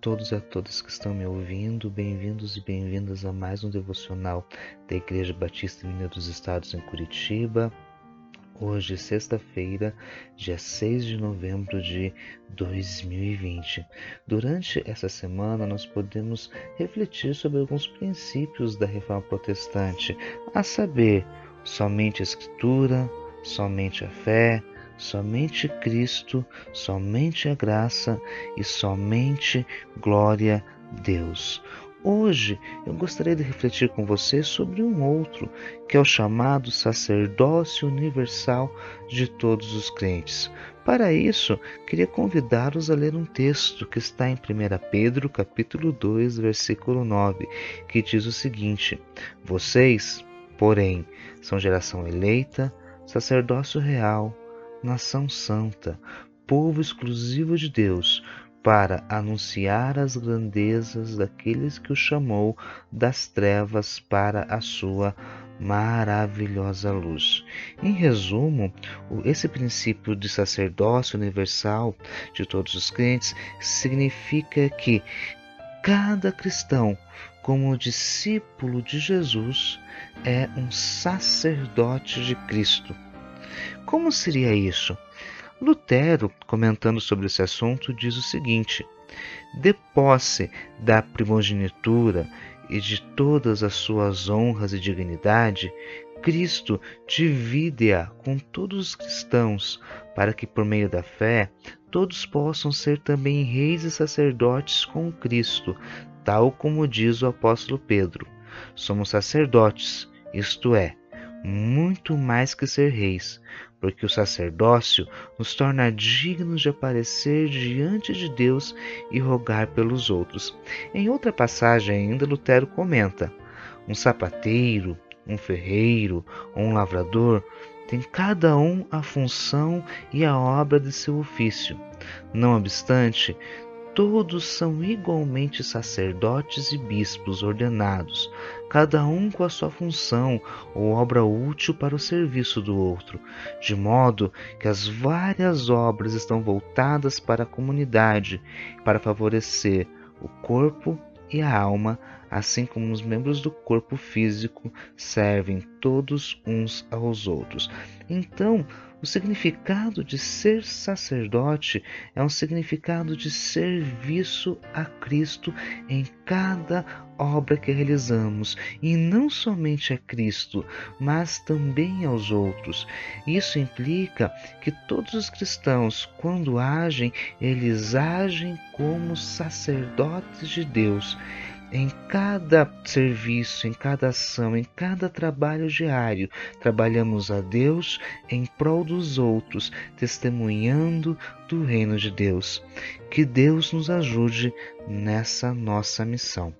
todos e a todas que estão me ouvindo, bem-vindos e bem-vindas a mais um devocional da Igreja Batista Mineira dos Estados em Curitiba. Hoje, sexta-feira, dia 6 de novembro de 2020. Durante essa semana, nós podemos refletir sobre alguns princípios da reforma protestante, a saber, somente a Escritura, somente a fé, somente Cristo, somente a graça e somente glória a Deus. Hoje eu gostaria de refletir com você sobre um outro, que é o chamado sacerdócio universal de todos os crentes. Para isso, queria convidá-los a ler um texto que está em 1 Pedro, capítulo 2, versículo 9, que diz o seguinte: Vocês, porém, são geração eleita, sacerdócio real, nação santa, povo exclusivo de Deus, para anunciar as grandezas daqueles que o chamou das trevas para a sua maravilhosa luz. Em resumo, esse princípio de sacerdócio universal de todos os crentes significa que cada cristão, como discípulo de Jesus, é um sacerdote de Cristo como seria isso? Lutero, comentando sobre esse assunto, diz o seguinte: de posse da primogenitura e de todas as suas honras e dignidade, Cristo divide-a com todos os cristãos, para que por meio da fé todos possam ser também reis e sacerdotes com Cristo, tal como diz o apóstolo Pedro. Somos sacerdotes, isto é, muito mais que ser reis, porque o sacerdócio nos torna dignos de aparecer diante de Deus e rogar pelos outros. Em outra passagem ainda Lutero comenta: um sapateiro, um ferreiro ou um lavrador tem cada um a função e a obra de seu ofício. Não obstante, Todos são igualmente sacerdotes e bispos ordenados, cada um com a sua função ou obra útil para o serviço do outro, de modo que as várias obras estão voltadas para a comunidade, para favorecer o corpo e a alma, assim como os membros do corpo físico servem todos uns aos outros. Então, o significado de ser sacerdote é um significado de serviço a Cristo em cada obra que realizamos, e não somente a Cristo, mas também aos outros. Isso implica que todos os cristãos, quando agem, eles agem como sacerdotes de Deus em cada serviço, em cada ação, em cada trabalho diário, trabalhamos a Deus em prol dos outros, testemunhando do reino de Deus. Que Deus nos ajude nessa nossa missão.